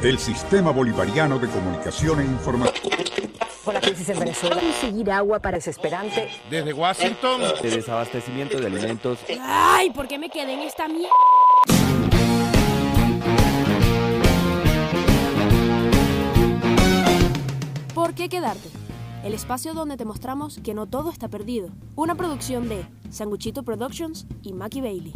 El Sistema Bolivariano de Comunicación e Información. Por la crisis en Venezuela. Conseguir agua para desesperante. Desde Washington. De desabastecimiento de alimentos. Ay, ¿por qué me quedé en esta mierda? ¿Por qué quedarte? El espacio donde te mostramos que no todo está perdido. Una producción de Sanguchito Productions y Mackie Bailey.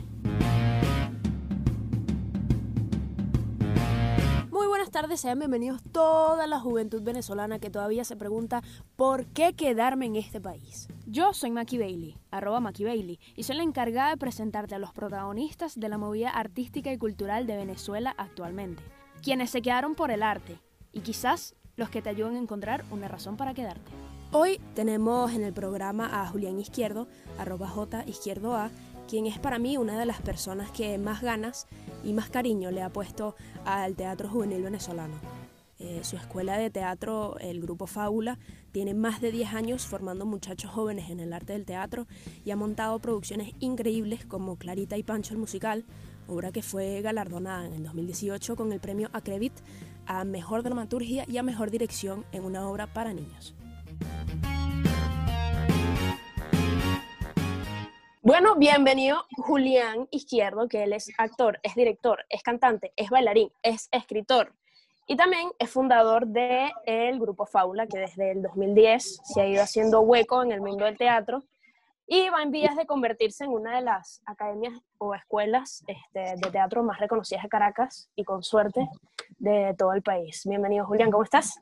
Tardes, sean bienvenidos toda la juventud venezolana que todavía se pregunta por qué quedarme en este país. Yo soy Mackie Bailey, arroba Mackie Bailey, y soy la encargada de presentarte a los protagonistas de la movida artística y cultural de Venezuela actualmente, quienes se quedaron por el arte, y quizás los que te ayuden a encontrar una razón para quedarte. Hoy tenemos en el programa a Julián Izquierdo, arroba J Izquierdo A, quien es para mí una de las personas que más ganas y más cariño le ha puesto al teatro juvenil venezolano. Eh, su escuela de teatro, el grupo Fábula, tiene más de 10 años formando muchachos jóvenes en el arte del teatro y ha montado producciones increíbles como Clarita y Pancho el musical, obra que fue galardonada en el 2018 con el premio Acrevit a Mejor Dramaturgia y a Mejor Dirección en una obra para niños. Bueno, bienvenido Julián Izquierdo, que él es actor, es director, es cantante, es bailarín, es escritor y también es fundador del el grupo Fábula, que desde el 2010 se ha ido haciendo hueco en el mundo del teatro y va en vías de convertirse en una de las academias o escuelas este, de teatro más reconocidas de Caracas y con suerte de todo el país. Bienvenido Julián, ¿cómo estás?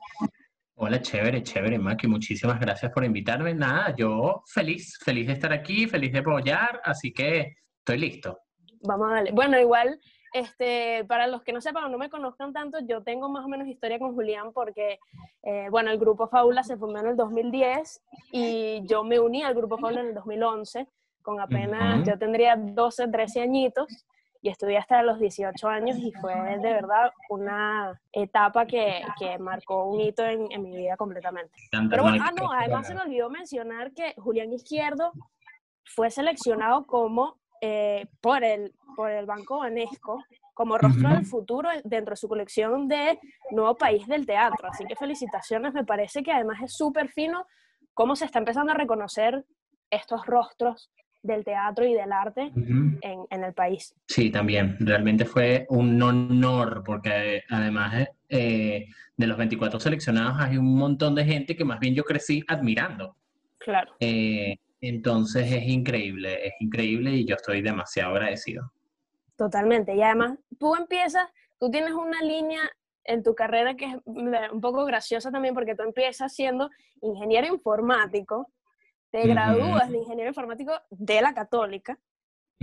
Hola, chévere, chévere, Maki. Muchísimas gracias por invitarme. Nada, yo feliz, feliz de estar aquí, feliz de apoyar, así que estoy listo. Vamos a darle. Bueno, igual, este, para los que no sepan o no me conozcan tanto, yo tengo más o menos historia con Julián porque, eh, bueno, el grupo Fábula se formó en el 2010 y yo me uní al grupo Fábula en el 2011, con apenas, yo tendría 12, 13 añitos y estudié hasta los 18 años y fue de verdad una etapa que, que marcó un hito en, en, mi vida completamente. Pero bueno, ah, no, además se me olvidó mencionar que Julián Izquierdo fue seleccionado como eh, por, el, por el Banco Banesco como rostro del futuro dentro de su colección de Nuevo País del Teatro. Así que felicitaciones, me parece que además es súper fino cómo se está empezando a reconocer estos rostros del teatro y del arte en, en, el país. Sí, también. Realmente fue un honor porque además eh, de los 24 seleccionados hay un montón de gente que más bien yo crecí admirando. Claro. Eh, entonces es increíble, es increíble y yo estoy demasiado agradecido. Totalmente. Y además tú empiezas, tú tienes una línea en tu carrera que es un poco graciosa también porque tú empiezas siendo ingeniero informático te gradúas de ingeniero informático de la católica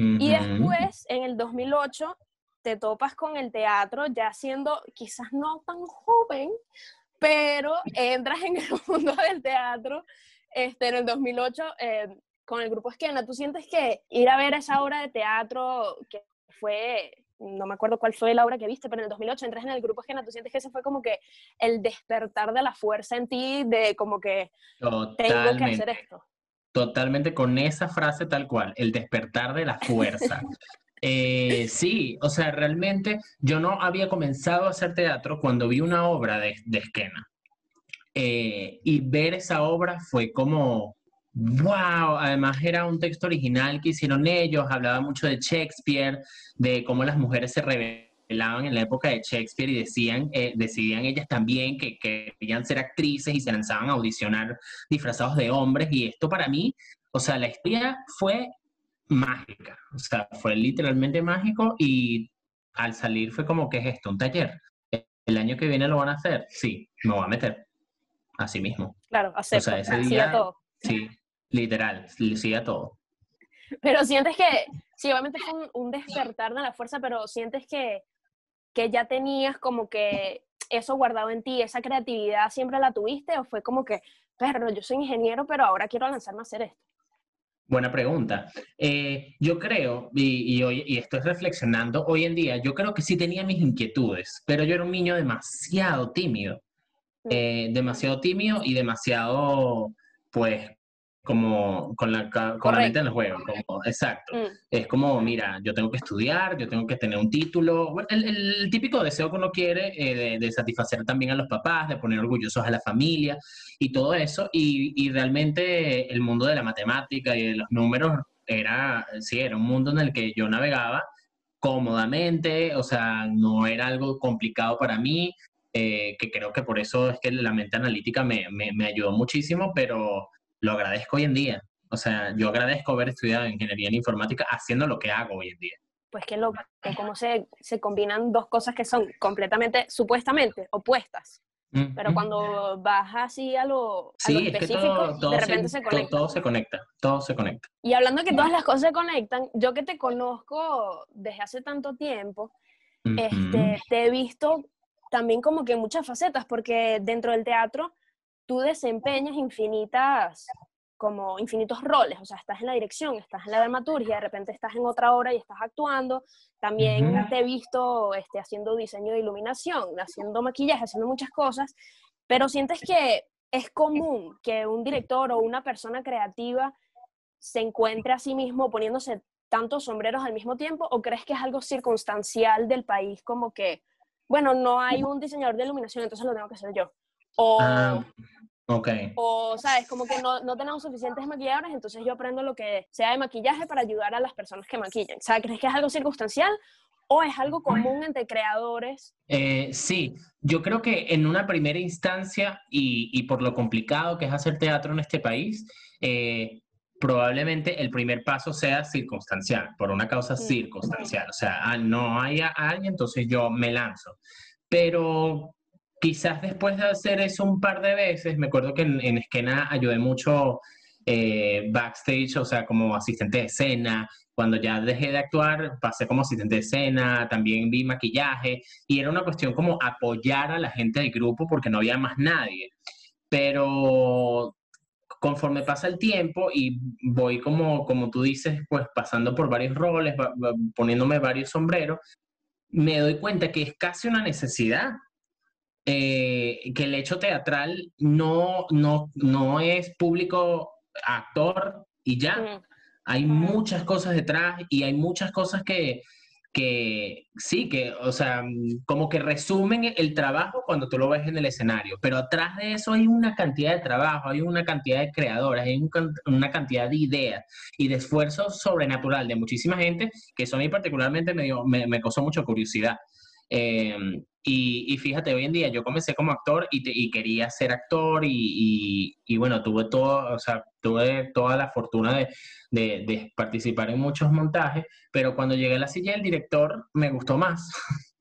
y después, en el 2008, te topas con el teatro ya siendo quizás no tan joven, pero entras en el mundo del teatro este, en el 2008 eh, con el grupo Esquena. ¿Tú sientes que ir a ver esa obra de teatro que fue no me acuerdo cuál fue la obra que viste, pero en el 2008 entras en el grupo Esquena, tú sientes que ese fue como que el despertar de la fuerza en ti, de como que tengo que hacer esto. Totalmente con esa frase tal cual, el despertar de la fuerza. Eh, sí, o sea, realmente yo no había comenzado a hacer teatro cuando vi una obra de, de Esquena. Eh, y ver esa obra fue como, wow, además era un texto original que hicieron ellos, hablaba mucho de Shakespeare, de cómo las mujeres se rebelaban en la época de Shakespeare y decían, eh, decidían ellas también que, querían ser actrices y se lanzaban a audicionar disfrazados de hombres. Y esto para mí, o sea, la historia fue mágica, o sea, fue literalmente mágico y al salir fue como, ¿qué es esto? ¿Un taller? ¿El año que viene lo van a hacer? Sí, me voy a meter. Así mismo. Claro, acepto. O sea, ese todo. Sí, literal, sí a todo. Pero sientes que, sí, obviamente fue un, un despertar de la fuerza, pero sientes que que ya tenías como que eso guardado en ti, esa creatividad siempre la tuviste o fue como que, perro, yo soy ingeniero, pero ahora quiero lanzarme a hacer esto? Buena pregunta. Eh, yo creo, y, y, y, estoy reflexionando hoy en día, yo creo que sí tenía mis inquietudes, pero yo era un niño demasiado tímido, mm. eh, demasiado tímido y demasiado, pues, como con la, con la mente en el juego, como, exacto. Mm. Es como, mira, yo tengo que estudiar, yo tengo que tener un título, bueno, el, el típico deseo que uno quiere eh, de, de satisfacer también a los papás, de poner orgullosos a la familia y todo eso, y, y realmente el mundo de la matemática y de los números era, sí, era un mundo en el que yo navegaba cómodamente, o sea, no era algo complicado para mí, eh, que creo que por eso es que la mente analítica me, me, me ayudó muchísimo, pero lo agradezco hoy en día. O sea, yo agradezco haber estudiado ingeniería en informática haciendo lo que hago hoy en día. Pues que loco, cómo se, se combinan dos cosas que son completamente, supuestamente, opuestas. Mm, Pero mm. cuando vas así a lo, a lo Sí, es que específico, todo, todo de repente se, se, conecta. todo se conecta, todo se conecta. Y hablando de que todas las cosas se conectan, yo que te conozco desde hace tanto tiempo, Ujú. este, te he visto también como que muchas facetas, porque dentro del teatro tú desempeñas infinitas, como infinitos roles, o sea, estás en la dirección, estás en la dramaturgia, de repente estás en otra obra y estás actuando, también te he visto este, haciendo diseño de iluminación, haciendo maquillaje, haciendo muchas cosas, pero sientes que es común que un director o una persona creativa se encuentre a sí mismo poniéndose tantos sombreros al mismo tiempo o crees que es algo circunstancial del país como que, bueno, no hay un diseñador de iluminación, entonces lo tengo que hacer yo? O, Ah, ok. o sabes, como que no, no tenemos suficientes maquilladores, entonces yo aprendo lo que sea de maquillaje para ayudar a las personas que maquillan. O sea, ¿crees que es algo circunstancial o es algo común entre creadores? Eh, sí, yo creo que en una primera instancia, y, y por lo complicado que es hacer teatro en este país, eh, probablemente el primer paso sea circunstancial, por una causa Mm, circunstancial. O sea, ah, no hay alguien, entonces yo me lanzo. Pero quizás después de hacer eso un par de veces, me acuerdo que en, en Esquena ayudé mucho eh, backstage, o sea, como asistente de escena. Cuando ya dejé de actuar, pasé como asistente de escena, también vi maquillaje, y era una cuestión como apoyar a la gente del grupo porque no había más nadie. Pero conforme pasa el tiempo y voy como, como tú dices, pues pasando por varios roles, poniéndome varios sombreros, me doy cuenta que es casi una necesidad, eh, que el hecho teatral no, no, no es público actor y ya. Hay muchas cosas detrás y hay muchas cosas que, que sí, que, o sea, mm, como que resumen el trabajo cuando tú lo ves en el escenario, pero atrás de eso hay una cantidad de trabajo, hay una cantidad de creadores, hay un una cantidad de ideas y de esfuerzo sobrenatural de muchísima gente que eso a mí particularmente me, dio- me, me causó mucha curiosidad. Eh, y, y fíjate, hoy en día yo comencé como actor y, te- y quería ser actor y, y- bueno, tuve todo, o sea, tuve toda la fortuna de, de- de participar en muchos montajes, pero cuando llegué a la silla del director me gustó más.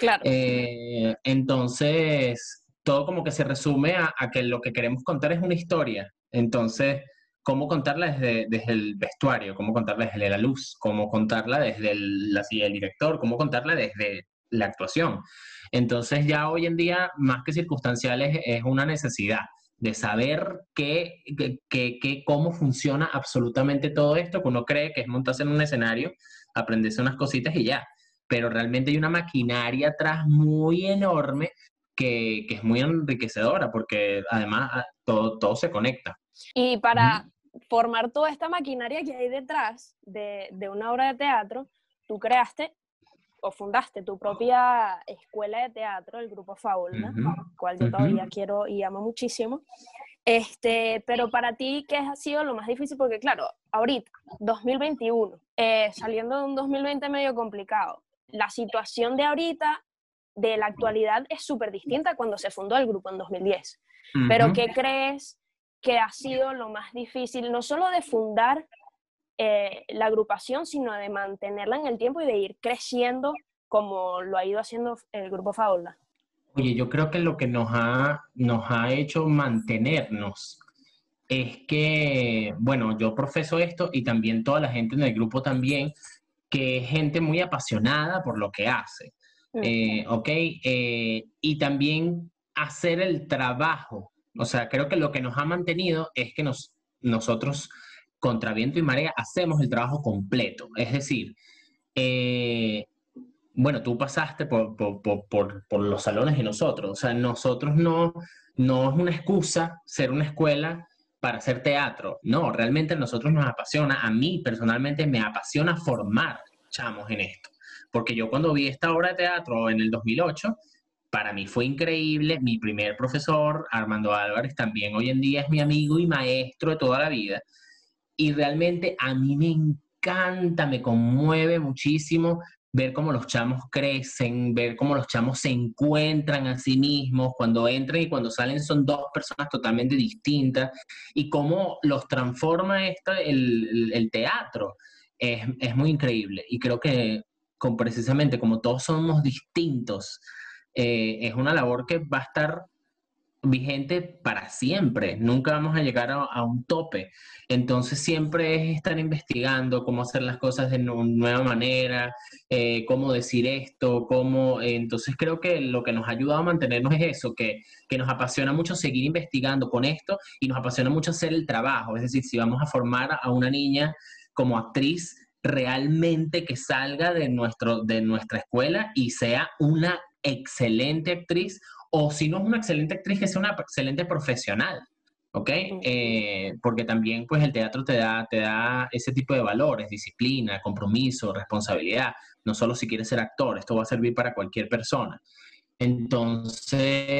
claro. Eh, entonces, todo como que se resume a, a que lo que queremos contar es una historia. Entonces, cómo contarla desde, desde el vestuario, cómo contarla desde la luz, cómo contarla desde el- la silla del director, cómo contarla desde la actuación. Entonces, ya hoy en día, más que circunstancial, es, es una necesidad de saber qué, qué- qué- qué- cómo funciona absolutamente todo esto, que uno cree que es montarse en un escenario, aprenderse unas cositas y ya pero realmente hay una maquinaria atrás muy enorme que, que es muy enriquecedora porque además ah, todo, todo se conecta. Y para formar toda esta maquinaria que hay detrás de, de una obra de teatro, tú creaste o fundaste tu propia escuela de teatro, el grupo Fábula, Ujú, cual yo todavía quiero y amo muchísimo. Este, pero para ti, ¿qué ha sido lo más difícil? Porque claro, ahorita, 2021, eh, saliendo de un 2020 medio complicado, la situación de ahorita, de la actualidad, es súper distinta a cuando se fundó el grupo en 2010. Pero Ujú. ¿qué crees que ha sido lo más difícil, no solo de fundar eh, la agrupación, sino de mantenerla en el tiempo y de ir creciendo como lo ha ido haciendo el grupo Faula? Oye, yo creo que lo que nos ha, nos ha hecho mantenernos es que, bueno, yo profeso esto y también toda la gente en el grupo también, que es gente muy apasionada por lo que hace. Mm. Eh, ¿ok? Eh, y también hacer el trabajo. O sea, creo que lo que nos ha mantenido es que nos, nosotros, contra viento y marea, hacemos el trabajo completo. Es decir, eh, bueno, tú pasaste por, por, por, por, los salones de nosotros. O sea, nosotros no, no es una excusa ser una escuela para hacer teatro. No, realmente a nosotros nos apasiona, a mí personalmente me apasiona formar chamos en esto. Porque yo cuando vi esta obra de teatro en el 2008, para mí fue increíble. Mi primer profesor, Armando Álvarez, también hoy en día es mi amigo y maestro de toda la vida. Y realmente a mí me encanta, me conmueve muchísimo ver cómo los chamos crecen, ver cómo los chamos se encuentran a sí mismos, cuando entran y cuando salen son dos personas totalmente distintas, y cómo los transforma esto, el, el teatro. Es, es, muy increíble. Y creo que con, precisamente como todos somos distintos, eh, es una labor que va a estar vigente para siempre, nunca vamos a llegar a, un tope. Entonces siempre es estar investigando cómo hacer las cosas de nueva manera, eh, cómo decir esto, cómo... entonces creo que lo que nos ha ayudado a mantenernos es eso, que, que nos apasiona mucho seguir investigando con esto y nos apasiona mucho hacer el trabajo. Es decir, si vamos a formar a una niña como actriz, realmente que salga de, nuestro, de nuestra escuela y sea una excelente actriz o si no es una excelente actriz, que sea una excelente profesional, ¿ok? Eh, porque también pues el teatro te da, te da ese tipo de valores, disciplina, compromiso, responsabilidad, no solo si quieres ser actor, esto va a servir para cualquier persona. Entonces,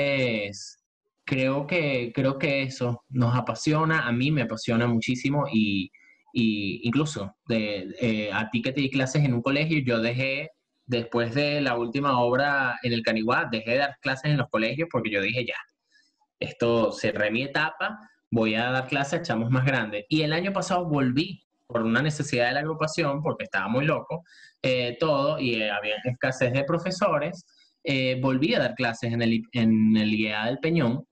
creo que, creo que eso nos apasiona, a mí me apasiona muchísimo y, incluso de, eh, a ti que te di clases en un colegio, yo dejé después de la última obra en el Caniguá, dejé de dar clases en los colegios porque yo dije ya, esto cerré mi etapa, voy a dar clases a chamos más grandes. Y el año pasado volví por una necesidad de la agrupación, porque estaba muy loco, eh, todo, y eh, había escasez de profesores, eh, volví a dar clases en el, en el IEA del Peñón,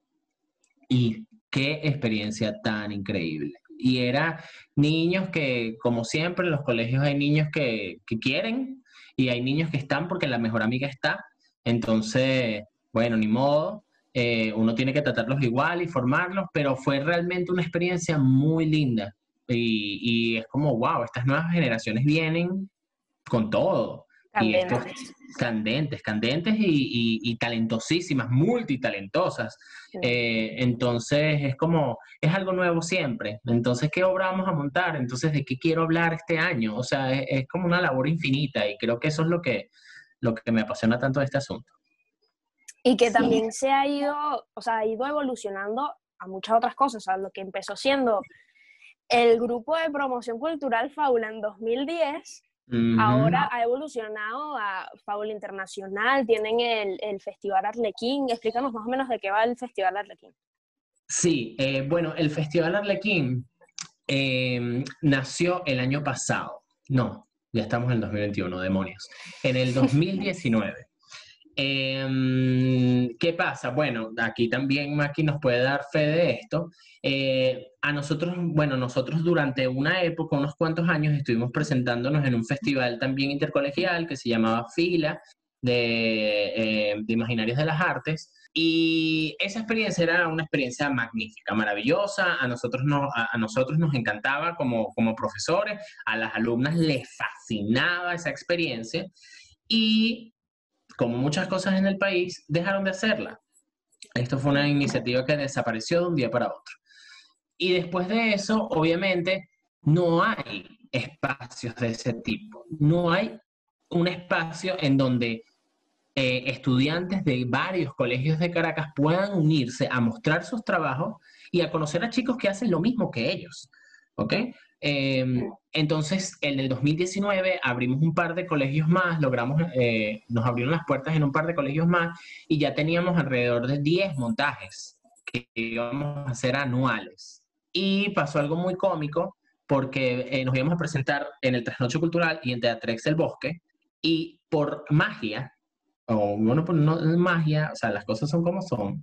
y qué experiencia tan increíble. Y era niños que, como siempre, en los colegios hay niños que, que quieren, y hay niños que están porque la mejor amiga está. Entonces, bueno, ni modo. Eh, uno tiene que tratarlos igual y formarlos, pero fue realmente una experiencia muy linda. Y, y es como, wow, estas nuevas generaciones vienen con todo. Y estos candentes, candentes y, y, talentosísimas, multitalentosas. Eh, entonces es como, es algo nuevo siempre. Entonces, ¿qué obra vamos a montar? Entonces, ¿de qué quiero hablar este año? O sea, es, como una labor infinita y creo que eso es lo que, lo que me apasiona tanto de este asunto. Y que también se ha ido, o sea, ha ido evolucionando a muchas otras cosas. O sea, lo que empezó siendo el grupo de promoción cultural Faula en 2010 Ahora ha evolucionado a Fábula Internacional, tienen el, el, Festival Arlequín. Explícanos más o menos de qué va el Festival Arlequín. Sí, eh, bueno, el Festival Arlequín em, nació el año pasado. No, ya estamos en el 2021, demonios. En el 2019. Em, ¿Qué pasa? Bueno, aquí también Maki nos puede dar fe de esto. Eh, a nosotros, bueno, nosotros durante una época, unos cuantos años, estuvimos presentándonos en un festival también intercolegial que se llamaba Fila de, eh, de Imaginarios de las Artes. Y esa experiencia era una experiencia magnífica, maravillosa. A nosotros, no, a, nosotros nos encantaba como, como profesores, a las alumnas les fascinaba esa experiencia. Y como muchas cosas en el país, dejaron de hacerla. Esto fue una iniciativa que desapareció de un día para otro. Y después de eso, obviamente, no hay espacios de ese tipo. No hay un espacio en donde eh, estudiantes de varios colegios de Caracas puedan unirse a mostrar sus trabajos y a conocer a chicos que hacen lo mismo que ellos. ¿Ok? Em, entonces, en el 2019 abrimos un par de colegios más, logramos, eh, nos abrieron las puertas en un par de colegios más y ya teníamos alrededor de 10 montajes que íbamos a hacer anuales. Y pasó algo muy cómico porque eh, nos íbamos a presentar en el Trasnoche Cultural y en Teatrex del Bosque y por magia, o bueno, pues no magia, o sea, las cosas son como son,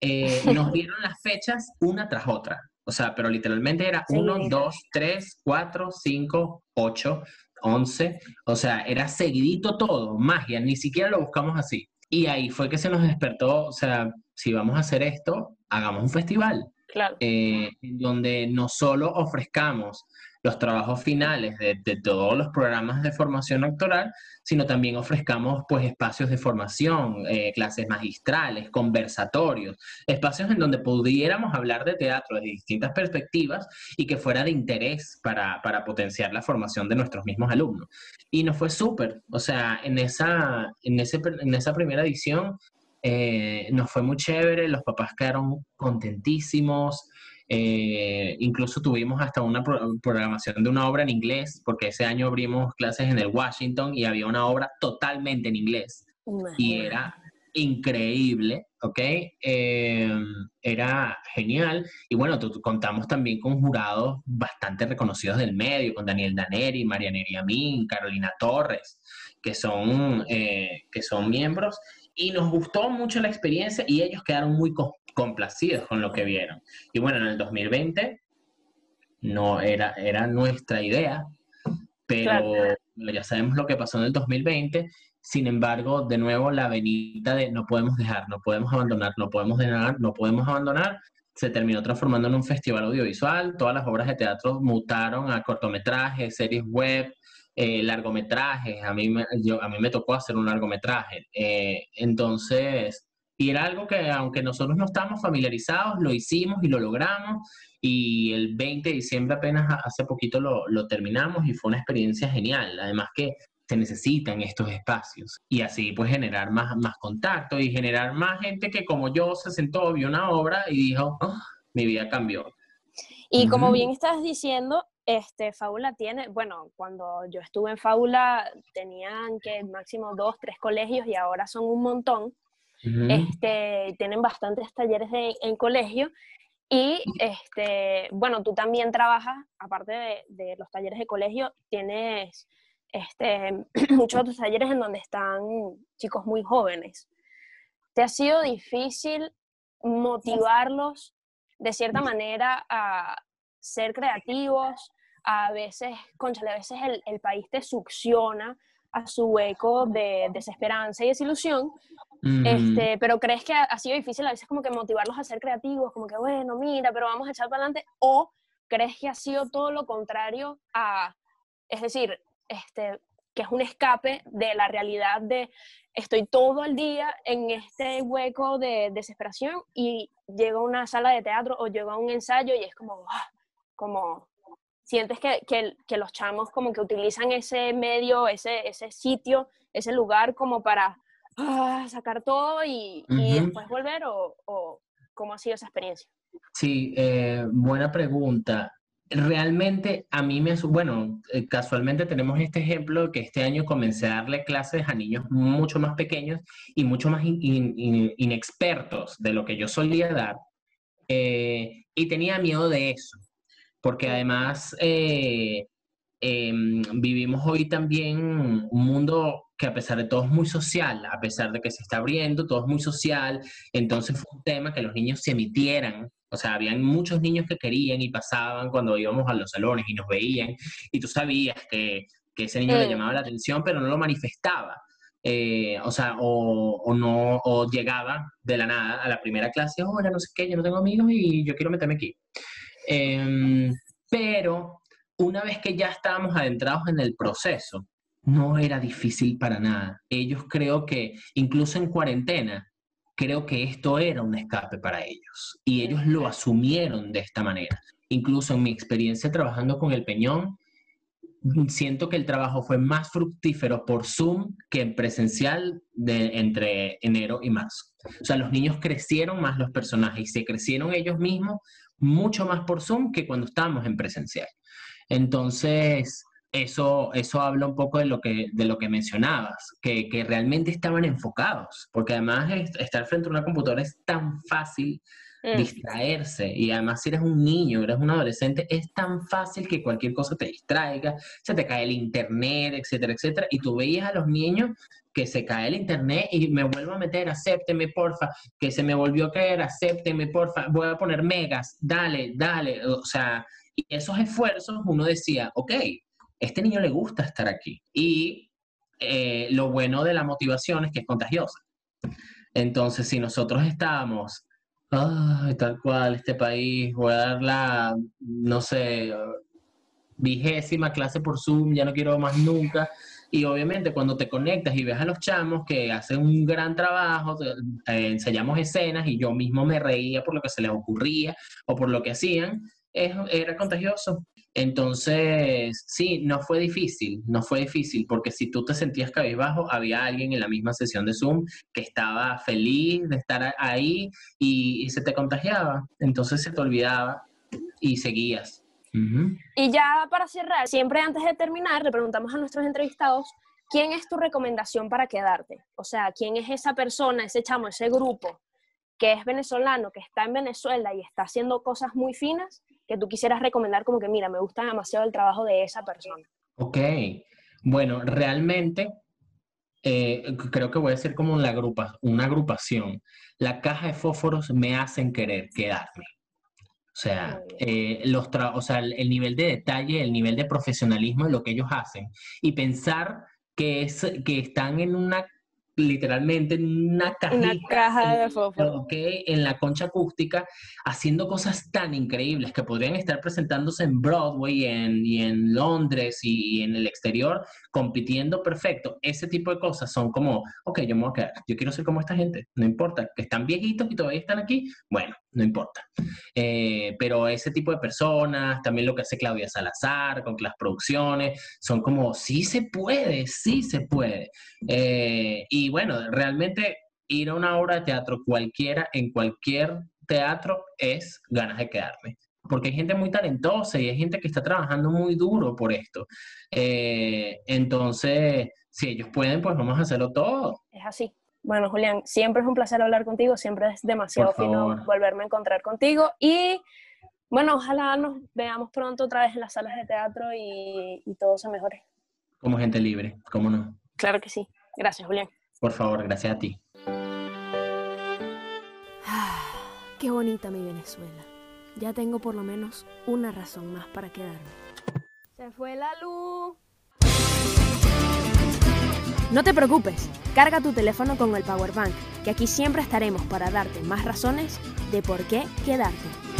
eh, nos dieron las fechas una tras otra. O sea, pero literalmente era 1, 2, 3, 4, 5, 8, 11. O sea, era seguidito todo, magia, ni siquiera lo buscamos así. Y ahí fue que se nos despertó, o sea, si vamos a hacer esto, hagamos un festival. Claro. Eh, donde no solo ofrezcamos los trabajos finales de, todos los programas de formación actoral, sino también ofrezcamos pues espacios de formación, eh, clases magistrales, conversatorios, espacios en donde pudiéramos hablar de teatro desde distintas perspectivas y que fuera de interés para, para potenciar la formación de nuestros mismos alumnos. Y nos fue súper, o sea, en esa, en, ese, en esa primera edición eh, nos fue muy chévere, los papás quedaron contentísimos. Eh, incluso tuvimos hasta una programación de una obra en inglés, porque ese año abrimos clases en el Washington y había una obra totalmente en inglés. Y era increíble, ¿ok? Eh, era genial. Y bueno, contamos también con jurados bastante reconocidos del medio, con Daniel Daneri, Mariana Amin, Carolina Torres, que son, que son miembros y nos gustó mucho la experiencia y ellos quedaron muy complacidos con lo que vieron. Y bueno, en el 2020 no era, era nuestra idea, pero ya sabemos lo que pasó en el 2020. Sin embargo, de nuevo, la venida de no podemos dejar, no podemos abandonar, no podemos dejar, no podemos abandonar, se terminó transformando en un festival audiovisual. Todas las obras de teatro mutaron a cortometrajes, series web, eh, largometrajes, a mí, me, yo, a mí me tocó hacer un largometraje. Eh, entonces, y era algo que aunque nosotros no estábamos familiarizados, lo hicimos y lo logramos. Y el 20 de diciembre apenas hace poquito lo, lo terminamos y fue una experiencia genial. Además que se necesitan estos espacios y así pues generar más, más contacto y generar más gente que como yo se sentó, vio una obra y dijo, oh, mi vida cambió. Y como bien estás diciendo, este, Fábula tiene, bueno, cuando yo estuve en Fábula tenían que máximo dos, tres colegios y ahora son un montón. Este, tienen bastantes talleres en colegio y, este, bueno, tú también trabajas, aparte de, de los talleres de colegio, tienes este, muchos otros talleres en donde están chicos muy jóvenes. ¿Te ha sido difícil motivarlos de cierta manera a ser creativos, a veces, conchale, a veces el, país te succiona a su hueco de desesperanza y desilusión, este, pero crees que ha, sido difícil a veces como que motivarlos a ser creativos, como que bueno, mira, pero vamos a echar para adelante, o crees que ha sido todo lo contrario a, es decir, este, que es un escape de la realidad de estoy todo el día en este hueco de desesperación y llego a una sala de teatro o llego a un ensayo y es como, ah, como sientes que, que, los chamos como que utilizan ese medio, ese, ese sitio, ese lugar como para ah, sacar todo y, y, después volver o, o, cómo ha sido esa experiencia? Sí, eh, buena pregunta. Realmente a mí me, bueno, eh, casualmente tenemos este ejemplo que este año comencé a darle clases a niños mucho más pequeños y mucho más inexpertos de lo que yo solía dar. Eh, y tenía miedo de eso porque además eh, em, vivimos hoy también un mundo que a pesar de todo es muy social, a pesar de que se está abriendo, todo es muy social, entonces fue un tema que los niños se emitieran, o sea, habían muchos niños que querían y pasaban cuando íbamos a los salones y nos veían, y tú sabías que, que ese niño le llamaba la atención, pero no lo manifestaba. Eh, o sea, o, o, no, o llegaba de la nada a la primera clase, hola, no sé qué, yo no tengo amigos y yo quiero meterme aquí. Em, pero una vez que ya estábamos adentrados en el proceso, no era difícil para nada. Ellos creo que, incluso en cuarentena, creo que esto era un escape para ellos. Y ellos lo asumieron de esta manera. Incluso en mi experiencia trabajando con el Peñón, siento que el trabajo fue más fructífero por Zoom que en presencial de, entre enero y marzo. O sea, los niños crecieron más los personajes y se crecieron ellos mismos mucho más por Zoom que cuando estábamos en presencial. Entonces, eso, eso habla un poco de lo que, de lo que mencionabas, que, que realmente estaban enfocados, porque además estar frente a una computadora es tan fácil mm. distraerse y además si eres un niño, eres un adolescente, es tan fácil que cualquier cosa te distraiga, se te cae el internet, etcétera, etcétera, y tú veías a los niños que se cae el internet y me vuelvo a meter, acépteme, porfa, que se me volvió a caer, acépteme, porfa, voy a poner megas, dale, dale, o sea, y esos esfuerzos uno decía, ok, este niño le gusta estar aquí. Y eh, lo bueno de la motivación es que es contagiosa. Entonces, si nosotros estábamos, tal cual, este país, voy a dar la, no sé, vigésima clase por Zoom, ya no quiero más nunca. Y obviamente cuando te conectas y ves a los chamos que hacen un gran trabajo, eh, ensayamos escenas y yo mismo me reía por lo que se les ocurría o por lo que hacían, era contagioso. Entonces, sí, no fue difícil, no fue difícil, porque si tú te sentías cabizbajo, había alguien en la misma sesión de Zoom que estaba feliz de estar ahí y, se te contagiaba, entonces se te olvidaba y seguías. Y ya para cerrar, siempre antes de terminar, le preguntamos a nuestros entrevistados, ¿quién es tu recomendación para quedarte? O sea, ¿quién es esa persona, ese chamo, ese grupo que es venezolano, que está en Venezuela y está haciendo cosas muy finas que tú quisieras recomendar como que, mira, me gusta demasiado el trabajo de esa persona? Ok, bueno, realmente eh, creo que voy a ser como una, grupa, una agrupación. La caja de fósforos me hacen querer quedarme. O sea, eh, los o sea, el nivel de detalle, el nivel de profesionalismo de lo que ellos hacen y pensar que, es, que están en una literalmente en una caja de fósforo. en la concha acústica, haciendo cosas tan increíbles que podrían estar presentándose en Broadway en, y en Londres y, en el exterior, compitiendo perfecto. Ese tipo de cosas son como, ok, yo me voy a quedar, yo quiero ser como esta gente, no importa, que están viejitos y todavía están aquí, bueno, no importa. Eh, pero ese tipo de personas, también lo que hace Claudia Salazar con las producciones, son como, sí se puede, sí se puede. Eh, y bueno, realmente ir a una obra de teatro cualquiera, en cualquier teatro, es ganas de quedarme. Porque hay gente muy talentosa y hay gente que está trabajando muy duro por esto. Eh, entonces, si ellos pueden, pues vamos a hacerlo todo. Es así. Bueno, Julián, siempre es un placer hablar contigo, siempre es demasiado fino volverme a encontrar contigo y bueno, ojalá nos veamos pronto otra vez en las salas de teatro y, y todo se mejore. Como gente libre, ¿cómo no? Claro que sí. Gracias, Julián. Por favor, gracias a ti. qué bonita mi Venezuela. Ya tengo por lo menos una razón más para quedarme. Se fue la luz. No te preocupes, carga tu teléfono con el Power Bank, que aquí siempre estaremos para darte más razones de por qué quedarte.